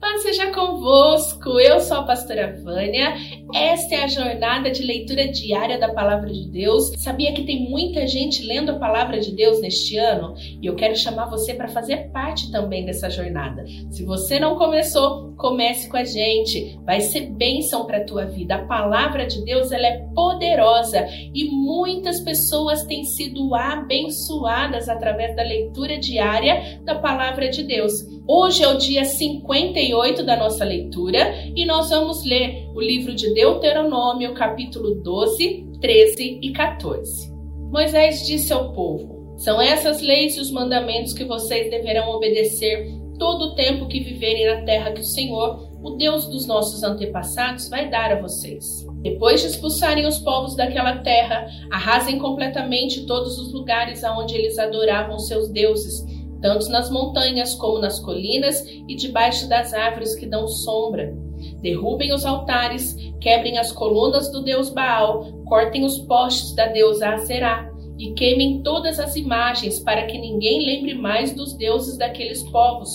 Paz seja convosco, eu sou a pastora Vânia. Esta é a jornada de leitura diária da Palavra de Deus. Sabia que tem muita gente lendo a Palavra de Deus neste ano? E eu quero chamar você para fazer parte também dessa jornada. Se você não começou, comece com a gente. Vai ser bênção para a tua vida. A Palavra de Deus ela é poderosa e muitas pessoas têm sido abençoadas através da leitura diária da Palavra de Deus. Hoje é o dia 58 da nossa leitura e nós vamos ler o livro de Deuteronômio, capítulo 12, 13 e 14. Moisés disse ao povo: São essas leis e os mandamentos que vocês deverão obedecer todo o tempo que viverem na terra que o Senhor, o Deus dos nossos antepassados, vai dar a vocês. Depois de expulsarem os povos daquela terra, arrasem completamente todos os lugares aonde eles adoravam seus deuses tanto nas montanhas como nas colinas e debaixo das árvores que dão sombra. Derrubem os altares, quebrem as colunas do deus Baal, cortem os postes da deusa Aserá e queimem todas as imagens para que ninguém lembre mais dos deuses daqueles povos.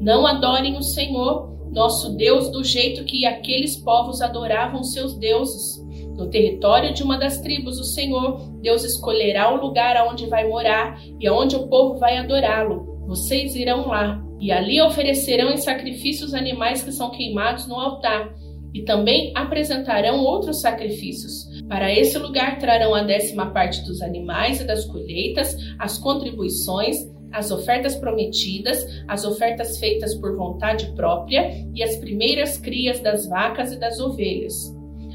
Não adorem o Senhor, nosso Deus, do jeito que aqueles povos adoravam seus deuses. No território de uma das tribos, o Senhor, Deus escolherá o lugar aonde vai morar e aonde o povo vai adorá-lo. Vocês irão lá e ali oferecerão em sacrifícios animais que são queimados no altar e também apresentarão outros sacrifícios. Para esse lugar trarão a décima parte dos animais e das colheitas, as contribuições, as ofertas prometidas, as ofertas feitas por vontade própria e as primeiras crias das vacas e das ovelhas.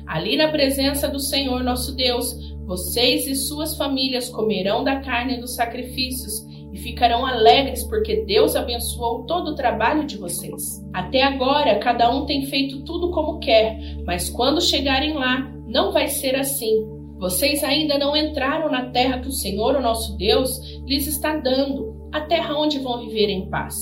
Ali na presença do Senhor nosso Deus, vocês e suas famílias comerão da carne dos sacrifícios e ficarão alegres porque Deus abençoou todo o trabalho de vocês. Até agora, cada um tem feito tudo como quer, mas quando chegarem lá, não vai ser assim. Vocês ainda não entraram na terra que o Senhor, o nosso Deus, lhes está dando, a terra onde vão viver em paz.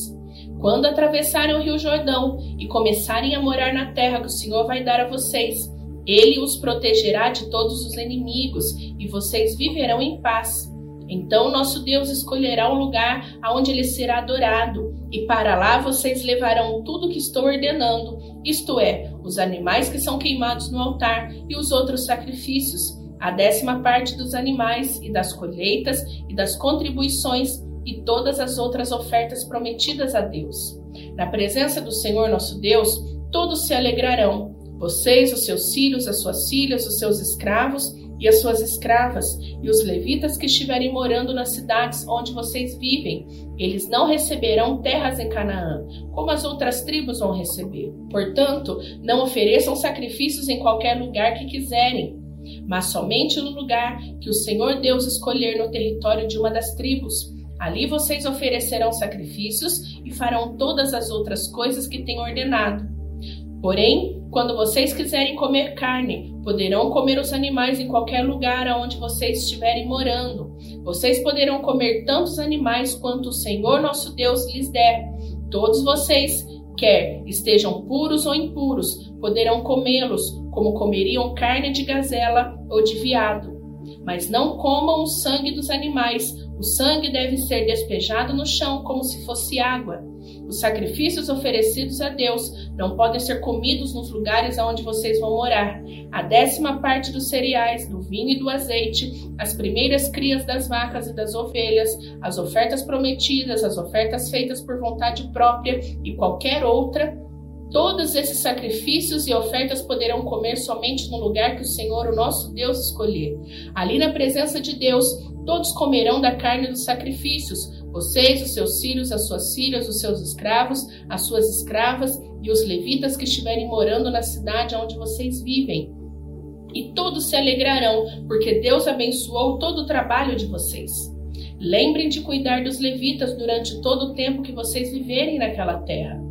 Quando atravessarem o Rio Jordão e começarem a morar na terra que o Senhor vai dar a vocês, ele os protegerá de todos os inimigos e vocês viverão em paz. Então nosso Deus escolherá um lugar aonde ele será adorado, e para lá vocês levarão tudo que estou ordenando, isto é, os animais que são queimados no altar e os outros sacrifícios, a décima parte dos animais e das colheitas e das contribuições e todas as outras ofertas prometidas a Deus. Na presença do Senhor nosso Deus, todos se alegrarão vocês, os seus filhos, as suas filhas, os seus escravos e as suas escravas, e os levitas que estiverem morando nas cidades onde vocês vivem, eles não receberão terras em Canaã, como as outras tribos vão receber. Portanto, não ofereçam sacrifícios em qualquer lugar que quiserem, mas somente no lugar que o Senhor Deus escolher no território de uma das tribos. Ali vocês oferecerão sacrifícios e farão todas as outras coisas que tenho ordenado. Porém, quando vocês quiserem comer carne, poderão comer os animais em qualquer lugar aonde vocês estiverem morando. Vocês poderão comer tantos animais quanto o Senhor nosso Deus lhes der. Todos vocês, quer estejam puros ou impuros, poderão comê-los, como comeriam carne de gazela ou de veado. Mas não comam o sangue dos animais, o sangue deve ser despejado no chão como se fosse água. Os sacrifícios oferecidos a Deus não podem ser comidos nos lugares aonde vocês vão morar. A décima parte dos cereais, do vinho e do azeite, as primeiras crias das vacas e das ovelhas, as ofertas prometidas, as ofertas feitas por vontade própria e qualquer outra, Todos esses sacrifícios e ofertas poderão comer somente no lugar que o Senhor, o nosso Deus, escolher. Ali na presença de Deus, todos comerão da carne dos sacrifícios, vocês, os seus filhos, as suas filhas, os seus escravos, as suas escravas e os levitas que estiverem morando na cidade onde vocês vivem. E todos se alegrarão, porque Deus abençoou todo o trabalho de vocês. Lembrem de cuidar dos levitas durante todo o tempo que vocês viverem naquela terra.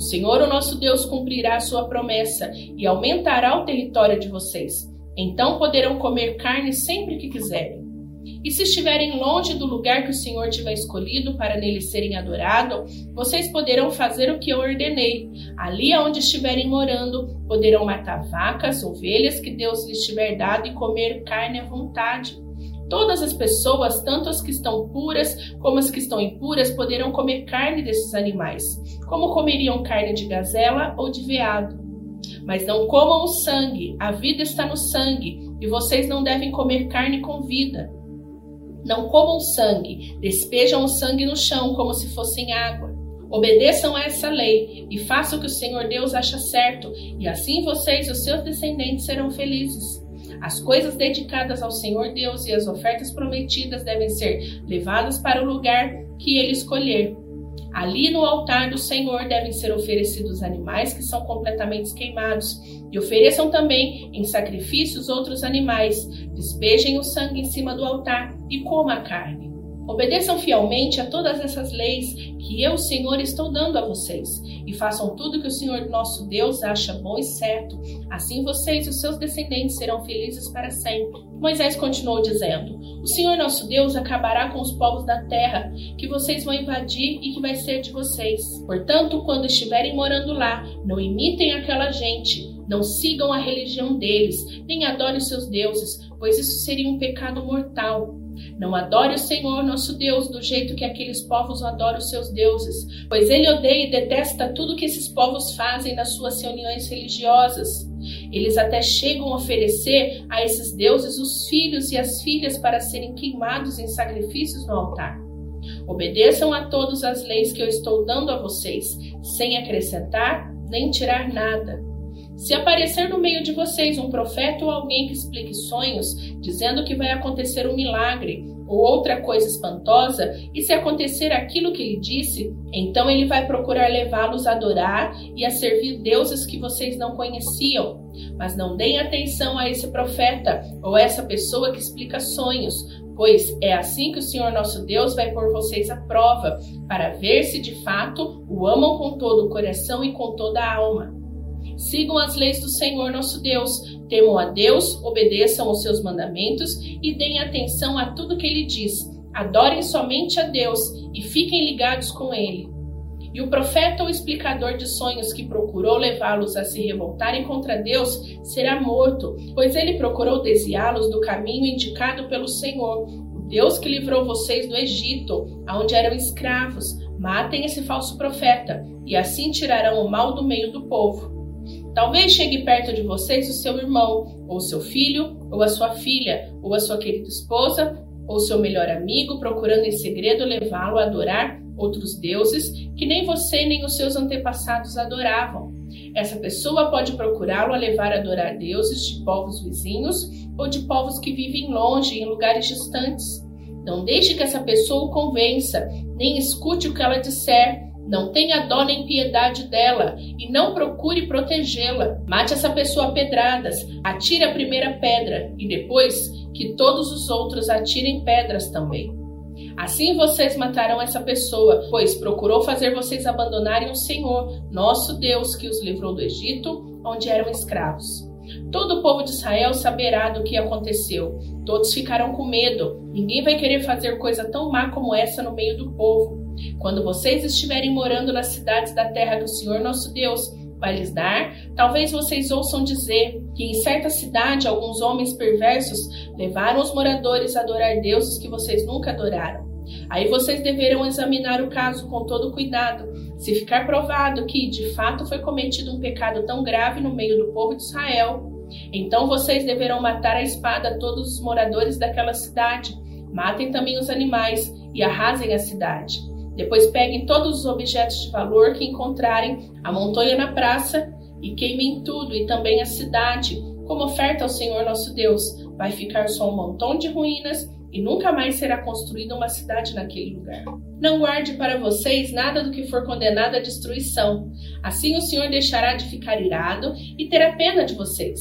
O Senhor, o nosso Deus, cumprirá a sua promessa e aumentará o território de vocês. Então poderão comer carne sempre que quiserem. E se estiverem longe do lugar que o Senhor tiver escolhido para nele serem adorados, vocês poderão fazer o que eu ordenei. Ali onde estiverem morando, poderão matar vacas, ovelhas que Deus lhes tiver dado e comer carne à vontade. Todas as pessoas, tanto as que estão puras como as que estão impuras, poderão comer carne desses animais, como comeriam carne de gazela ou de veado. Mas não comam o sangue, a vida está no sangue, e vocês não devem comer carne com vida. Não comam sangue, despejam o sangue no chão como se fossem água. Obedeçam a essa lei e façam o que o Senhor Deus acha certo, e assim vocês e os seus descendentes serão felizes. As coisas dedicadas ao Senhor Deus e as ofertas prometidas devem ser levadas para o lugar que ele escolher. Ali no altar do Senhor devem ser oferecidos animais que são completamente queimados, e ofereçam também em sacrifícios outros animais. Despejem o sangue em cima do altar e coma a carne. Obedeçam fielmente a todas essas leis que eu, Senhor, estou dando a vocês, e façam tudo que o Senhor nosso Deus acha bom e certo. Assim vocês e os seus descendentes serão felizes para sempre. Moisés continuou dizendo: O Senhor nosso Deus acabará com os povos da terra, que vocês vão invadir e que vai ser de vocês. Portanto, quando estiverem morando lá, não imitem aquela gente, não sigam a religião deles, nem adorem seus deuses, pois isso seria um pecado mortal. Não adore o Senhor nosso Deus do jeito que aqueles povos adoram os seus deuses, pois ele odeia e detesta tudo que esses povos fazem nas suas reuniões religiosas. Eles até chegam a oferecer a esses deuses os filhos e as filhas para serem queimados em sacrifícios no altar. Obedeçam a todas as leis que eu estou dando a vocês, sem acrescentar nem tirar nada. Se aparecer no meio de vocês um profeta ou alguém que explique sonhos, dizendo que vai acontecer um milagre ou outra coisa espantosa, e se acontecer aquilo que ele disse, então ele vai procurar levá-los a adorar e a servir deuses que vocês não conheciam. Mas não deem atenção a esse profeta ou essa pessoa que explica sonhos, pois é assim que o Senhor nosso Deus vai pôr vocês à prova, para ver se de fato o amam com todo o coração e com toda a alma. Sigam as leis do Senhor nosso Deus, temam a Deus, obedeçam aos seus mandamentos e deem atenção a tudo que ele diz. Adorem somente a Deus e fiquem ligados com ele. E o profeta ou explicador de sonhos que procurou levá-los a se revoltarem contra Deus será morto, pois ele procurou desviá-los do caminho indicado pelo Senhor, o Deus que livrou vocês do Egito, aonde eram escravos. Matem esse falso profeta, e assim tirarão o mal do meio do povo. Talvez chegue perto de vocês o seu irmão, ou seu filho, ou a sua filha, ou a sua querida esposa, ou seu melhor amigo, procurando em segredo levá-lo a adorar outros deuses que nem você nem os seus antepassados adoravam. Essa pessoa pode procurá-lo a levar a adorar deuses de povos vizinhos ou de povos que vivem longe, em lugares distantes. Não deixe que essa pessoa o convença, nem escute o que ela disser não tenha dó nem piedade dela e não procure protegê-la. Mate essa pessoa a pedradas, atire a primeira pedra e depois que todos os outros atirem pedras também. Assim vocês matarão essa pessoa, pois procurou fazer vocês abandonarem o Senhor, nosso Deus, que os livrou do Egito, onde eram escravos. Todo o povo de Israel saberá do que aconteceu. Todos ficarão com medo. Ninguém vai querer fazer coisa tão má como essa no meio do povo. Quando vocês estiverem morando nas cidades da terra que o Senhor nosso Deus vai lhes dar, talvez vocês ouçam dizer que em certa cidade alguns homens perversos levaram os moradores a adorar deuses que vocês nunca adoraram. Aí vocês deverão examinar o caso com todo cuidado. Se ficar provado que, de fato, foi cometido um pecado tão grave no meio do povo de Israel, então vocês deverão matar a espada todos os moradores daquela cidade. Matem também os animais e arrasem a cidade. Depois peguem todos os objetos de valor que encontrarem, amontoem na praça e queimem tudo e também a cidade, como oferta ao Senhor nosso Deus. Vai ficar só um montão de ruínas e nunca mais será construída uma cidade naquele lugar. Não guarde para vocês nada do que for condenado à destruição. Assim o Senhor deixará de ficar irado e terá pena de vocês.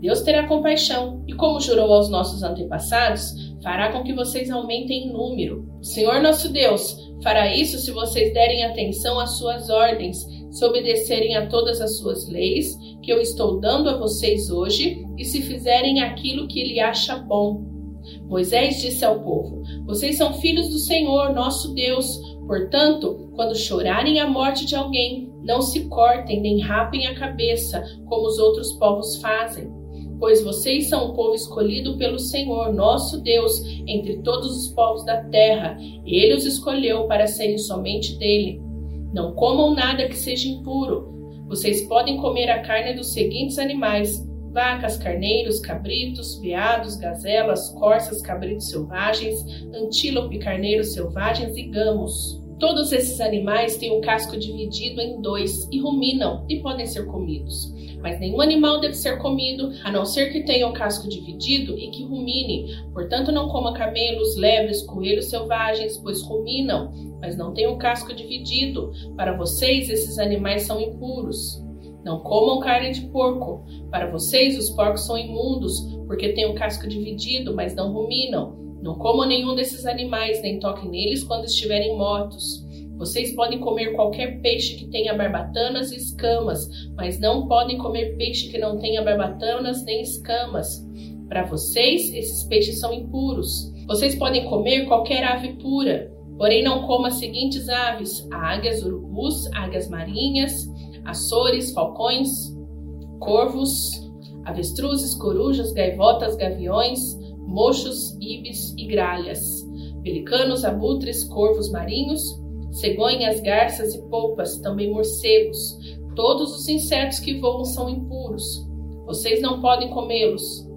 Deus terá compaixão e, como jurou aos nossos antepassados, fará com que vocês aumentem em número. O Senhor nosso Deus fará isso se vocês derem atenção às suas ordens, se obedecerem a todas as suas leis que eu estou dando a vocês hoje e se fizerem aquilo que ele acha bom. Moisés disse ao povo: Vocês são filhos do Senhor, nosso Deus. Portanto, quando chorarem a morte de alguém, não se cortem nem rapem a cabeça, como os outros povos fazem pois vocês são um povo escolhido pelo Senhor, nosso Deus, entre todos os povos da terra. Ele os escolheu para serem somente dele. Não comam nada que seja impuro. Vocês podem comer a carne dos seguintes animais: vacas, carneiros, cabritos, veados, gazelas, corças, cabritos selvagens, antílope, carneiros selvagens e gamos. Todos esses animais têm o casco dividido em dois e ruminam e podem ser comidos. Mas nenhum animal deve ser comido, a não ser que tenha o casco dividido e que rumine. Portanto, não coma camelos, lebres, coelhos selvagens, pois ruminam, mas não têm o casco dividido. Para vocês, esses animais são impuros. Não comam carne de porco. Para vocês, os porcos são imundos, porque têm o casco dividido, mas não ruminam. Não comam nenhum desses animais, nem toquem neles quando estiverem mortos. Vocês podem comer qualquer peixe que tenha barbatanas e escamas, mas não podem comer peixe que não tenha barbatanas nem escamas. Para vocês, esses peixes são impuros. Vocês podem comer qualquer ave pura, porém não coma as seguintes aves: águias, urubus, águias marinhas, açores, falcões, corvos, avestruzes, corujas, gaivotas, gaviões, mochos, ibis e gralhas, pelicanos, abutres, corvos marinhos, cegonhas, garças e polpas, também morcegos. Todos os insetos que voam são impuros. Vocês não podem comê-los,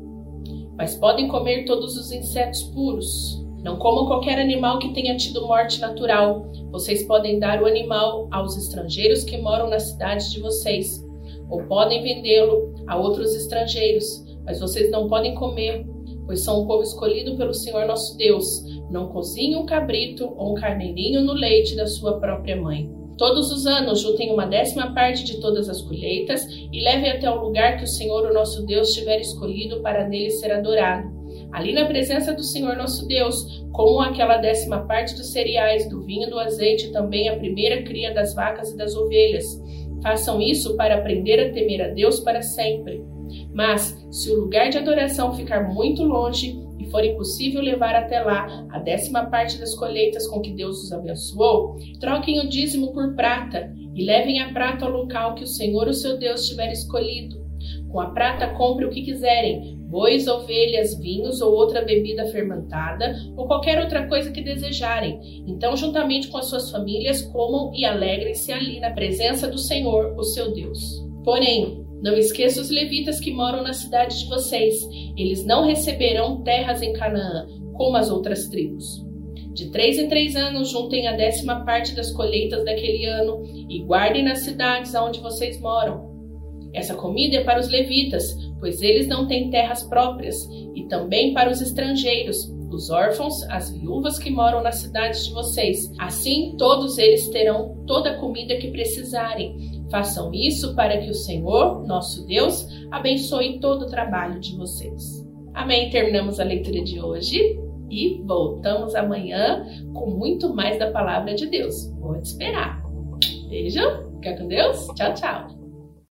mas podem comer todos os insetos puros. Não comam qualquer animal que tenha tido morte natural. Vocês podem dar o animal aos estrangeiros que moram na cidade de vocês, ou podem vendê-lo a outros estrangeiros, mas vocês não podem comer pois são o povo escolhido pelo Senhor nosso Deus. Não cozinhe um cabrito ou um carneirinho no leite da sua própria mãe. Todos os anos juntem uma décima parte de todas as colheitas e levem até o lugar que o Senhor, o nosso Deus, tiver escolhido para nele ser adorado. Ali na presença do Senhor nosso Deus, comam aquela décima parte dos cereais, do vinho, do azeite e também a primeira cria das vacas e das ovelhas. Façam isso para aprender a temer a Deus para sempre. Mas, se o lugar de adoração ficar muito longe e for impossível levar até lá a décima parte das colheitas com que Deus os abençoou, troquem o dízimo por prata e levem a prata ao local que o Senhor, o seu Deus, tiver escolhido. Com a prata, compre o que quiserem: bois, ovelhas, vinhos ou outra bebida fermentada, ou qualquer outra coisa que desejarem. Então, juntamente com as suas famílias, comam e alegrem-se ali na presença do Senhor, o seu Deus. Porém, não esqueça os levitas que moram na cidade de vocês. Eles não receberão terras em Canaã, como as outras tribos. De três em três anos, juntem a décima parte das colheitas daquele ano e guardem nas cidades aonde vocês moram. Essa comida é para os levitas, pois eles não têm terras próprias, e também para os estrangeiros, os órfãos, as viúvas que moram nas cidades de vocês. Assim, todos eles terão toda a comida que precisarem Façam isso para que o Senhor, nosso Deus, abençoe todo o trabalho de vocês. Amém. Terminamos a leitura de hoje e voltamos amanhã com muito mais da palavra de Deus. Vou te esperar. Beijo, fica com Deus. Tchau, tchau.